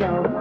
Let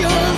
you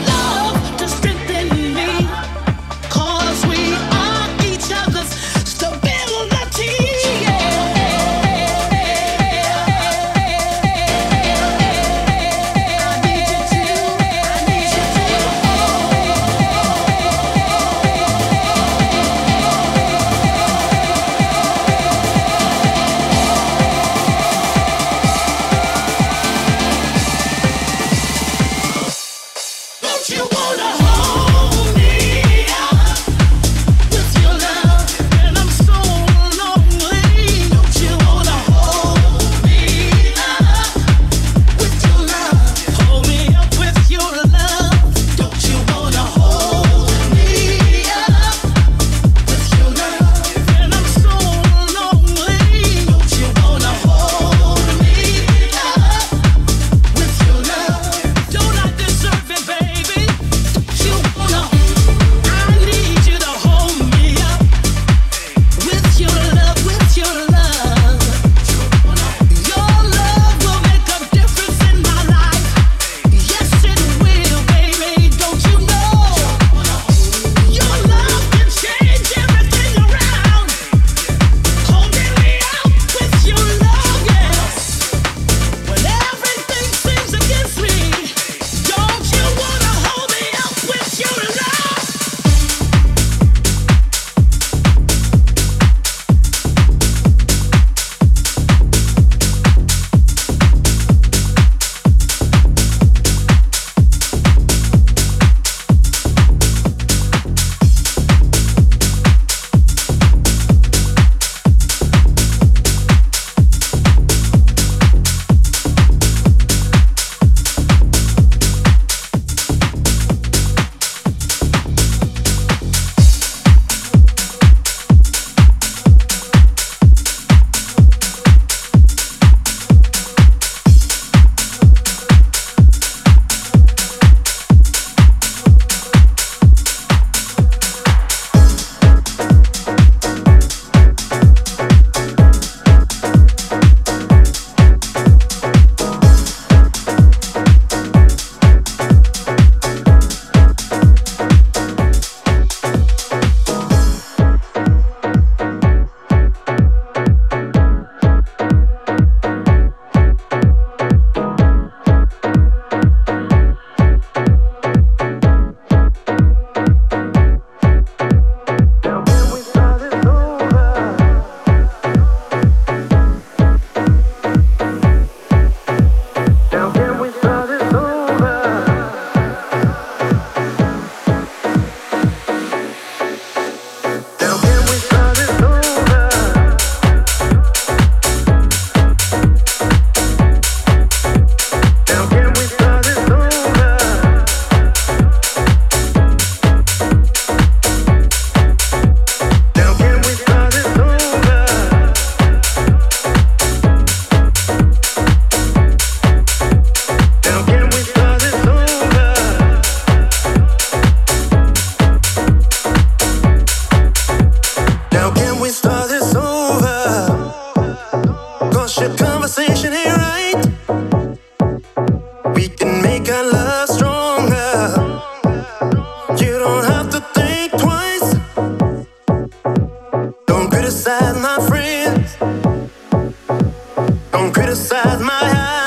oh.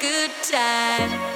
Good time.